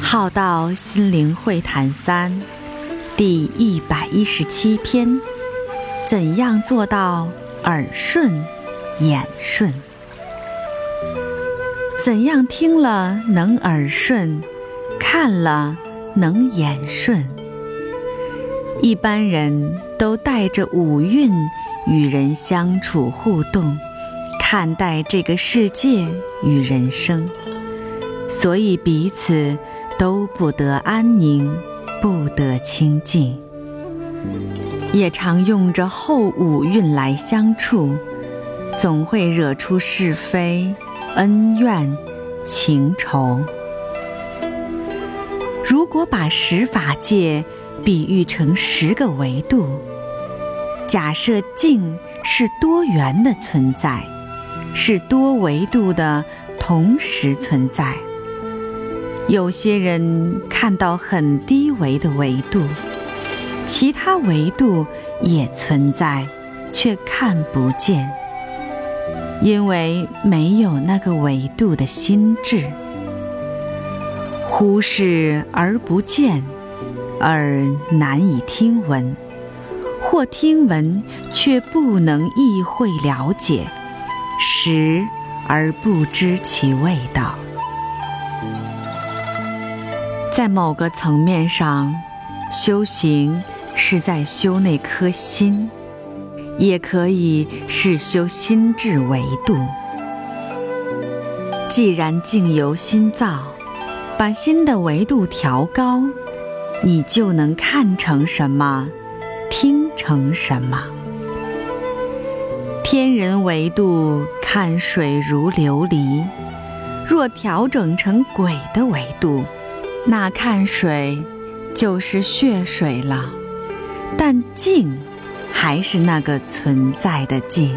浩道心灵会谈三第一百一十七篇：怎样做到耳顺眼顺？怎样听了能耳顺，看了能眼顺？一般人都带着五蕴与人相处互动，看待这个世界与人生，所以彼此都不得安宁，不得清净，也常用着后五蕴来相处，总会惹出是非、恩怨、情仇。如果把十法界，比喻成十个维度，假设境是多元的存在，是多维度的同时存在。有些人看到很低维的维度，其他维度也存在，却看不见，因为没有那个维度的心智，忽视而不见。而难以听闻，或听闻却不能意会了解，食而不知其味道。在某个层面上，修行是在修那颗心，也可以是修心智维度。既然境由心造，把心的维度调高。你就能看成什么，听成什么。天人维度看水如琉璃，若调整成鬼的维度，那看水就是血水了。但静还是那个存在的静。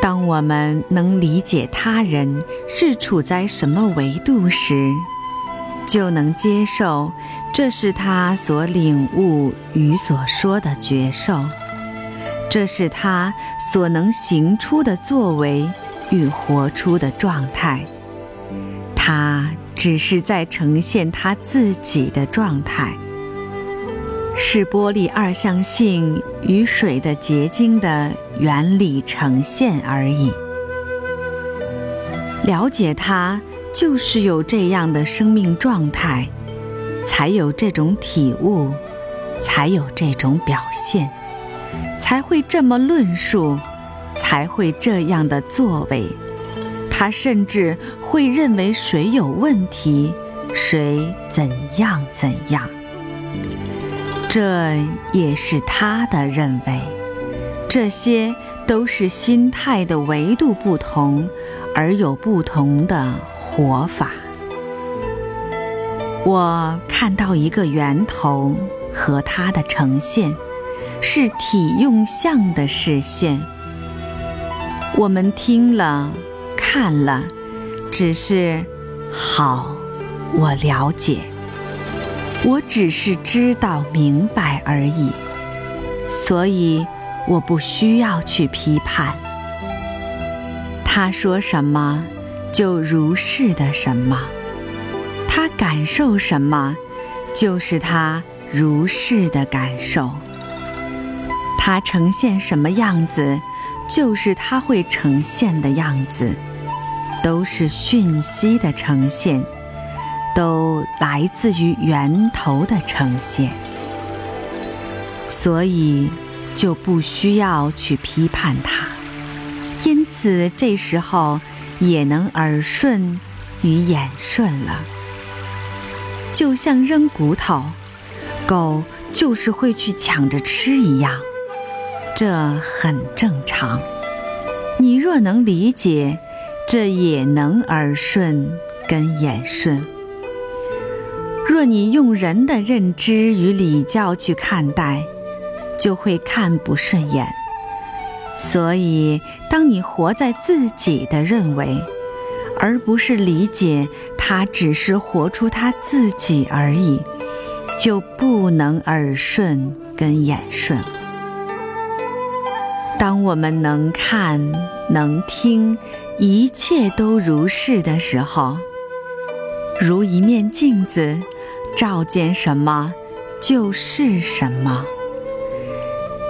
当我们能理解他人是处在什么维度时，就能接受，这是他所领悟与所说的觉受，这是他所能行出的作为与活出的状态。他只是在呈现他自己的状态，是玻璃二象性与水的结晶的原理呈现而已。了解他。就是有这样的生命状态，才有这种体悟，才有这种表现，才会这么论述，才会这样的作为。他甚至会认为谁有问题，谁怎样怎样，这也是他的认为。这些都是心态的维度不同，而有不同的。活法，我看到一个源头和它的呈现，是体用相的视线。我们听了看了，只是好，我了解，我只是知道明白而已，所以我不需要去批判。他说什么？就如是的什么，他感受什么，就是他如是的感受。他呈现什么样子，就是他会呈现的样子，都是讯息的呈现，都来自于源头的呈现，所以就不需要去批判它。因此，这时候。也能耳顺与眼顺了，就像扔骨头，狗就是会去抢着吃一样，这很正常。你若能理解，这也能耳顺跟眼顺。若你用人的认知与礼教去看待，就会看不顺眼。所以，当你活在自己的认为，而不是理解他只是活出他自己而已，就不能耳顺跟眼顺。当我们能看能听，一切都如是的时候，如一面镜子，照见什么就是什么。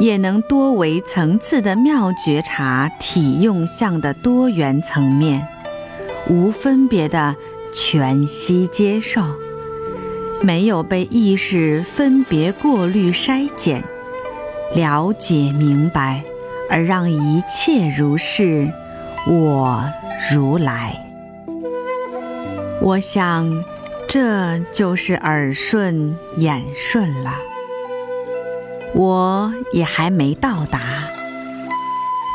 也能多维层次的妙觉察体用相的多元层面，无分别的全息接受，没有被意识分别过滤筛减，了解明白，而让一切如是，我如来。我想，这就是耳顺眼顺了。我也还没到达，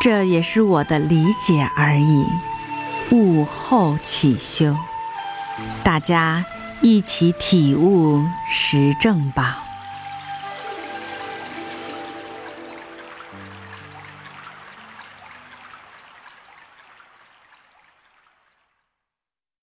这也是我的理解而已。悟后起修，大家一起体悟实证吧。